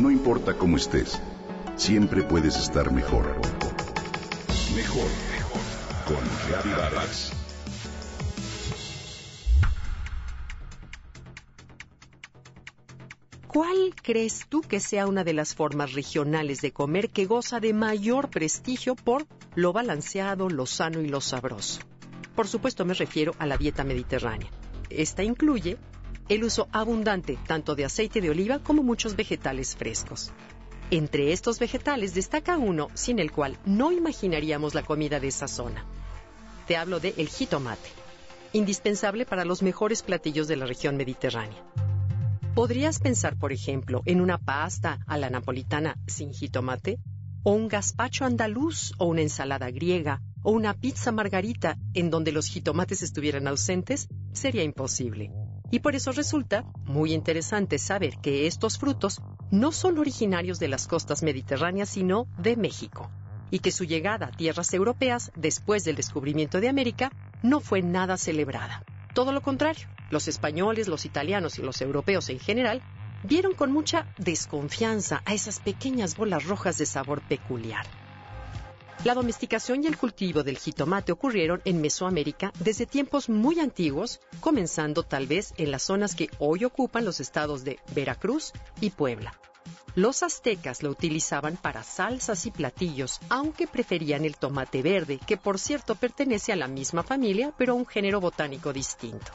No importa cómo estés, siempre puedes estar mejor. Mejor, mejor. Con Reavivadas. ¿Cuál crees tú que sea una de las formas regionales de comer que goza de mayor prestigio por lo balanceado, lo sano y lo sabroso? Por supuesto me refiero a la dieta mediterránea. Esta incluye el uso abundante tanto de aceite de oliva como muchos vegetales frescos. Entre estos vegetales destaca uno sin el cual no imaginaríamos la comida de esa zona. Te hablo de el jitomate, indispensable para los mejores platillos de la región mediterránea. Podrías pensar, por ejemplo, en una pasta a la napolitana sin jitomate, o un gazpacho andaluz, o una ensalada griega, o una pizza margarita en donde los jitomates estuvieran ausentes, sería imposible. Y por eso resulta muy interesante saber que estos frutos no son originarios de las costas mediterráneas, sino de México, y que su llegada a tierras europeas después del descubrimiento de América no fue nada celebrada. Todo lo contrario, los españoles, los italianos y los europeos en general vieron con mucha desconfianza a esas pequeñas bolas rojas de sabor peculiar. La domesticación y el cultivo del jitomate ocurrieron en Mesoamérica desde tiempos muy antiguos, comenzando tal vez en las zonas que hoy ocupan los estados de Veracruz y Puebla. Los aztecas lo utilizaban para salsas y platillos, aunque preferían el tomate verde, que por cierto pertenece a la misma familia, pero a un género botánico distinto.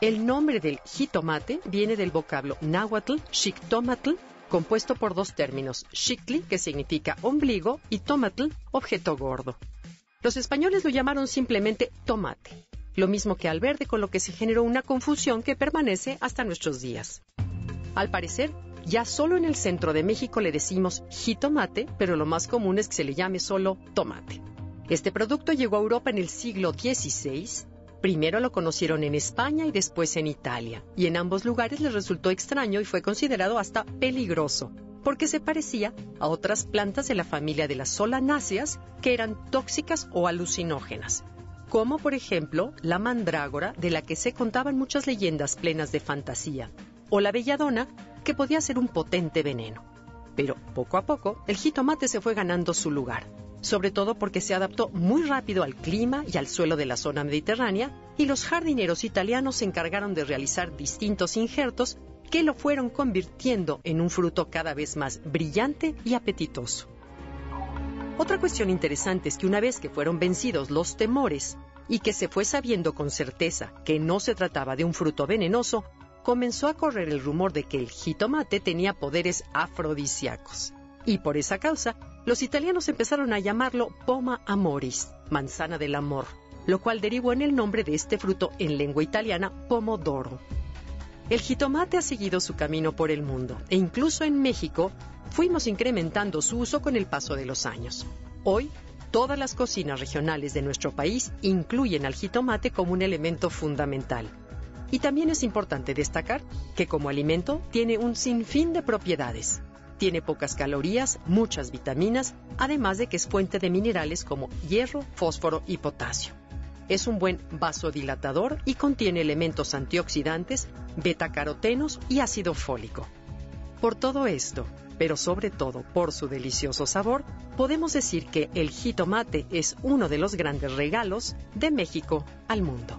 El nombre del jitomate viene del vocablo náhuatl, xictomatl, compuesto por dos términos, xictli, que significa ombligo, y tomatl, objeto gordo. Los españoles lo llamaron simplemente tomate, lo mismo que al verde, con lo que se generó una confusión que permanece hasta nuestros días. Al parecer, ya solo en el centro de México le decimos jitomate, pero lo más común es que se le llame solo tomate. Este producto llegó a Europa en el siglo XVI Primero lo conocieron en España y después en Italia, y en ambos lugares les resultó extraño y fue considerado hasta peligroso, porque se parecía a otras plantas de la familia de las solanáceas que eran tóxicas o alucinógenas, como por ejemplo la mandrágora, de la que se contaban muchas leyendas plenas de fantasía, o la belladona, que podía ser un potente veneno. Pero poco a poco el jitomate se fue ganando su lugar sobre todo porque se adaptó muy rápido al clima y al suelo de la zona mediterránea, y los jardineros italianos se encargaron de realizar distintos injertos que lo fueron convirtiendo en un fruto cada vez más brillante y apetitoso. Otra cuestión interesante es que una vez que fueron vencidos los temores y que se fue sabiendo con certeza que no se trataba de un fruto venenoso, comenzó a correr el rumor de que el jitomate tenía poderes afrodisíacos. Y por esa causa, los italianos empezaron a llamarlo Poma amoris, manzana del amor, lo cual derivó en el nombre de este fruto en lengua italiana pomodoro. El jitomate ha seguido su camino por el mundo e incluso en México fuimos incrementando su uso con el paso de los años. Hoy, todas las cocinas regionales de nuestro país incluyen al jitomate como un elemento fundamental. Y también es importante destacar que como alimento tiene un sinfín de propiedades, tiene pocas calorías, muchas vitaminas, además de que es fuente de minerales como hierro, fósforo y potasio. Es un buen vasodilatador y contiene elementos antioxidantes, betacarotenos y ácido fólico. Por todo esto, pero sobre todo por su delicioso sabor, podemos decir que el jitomate es uno de los grandes regalos de México al mundo.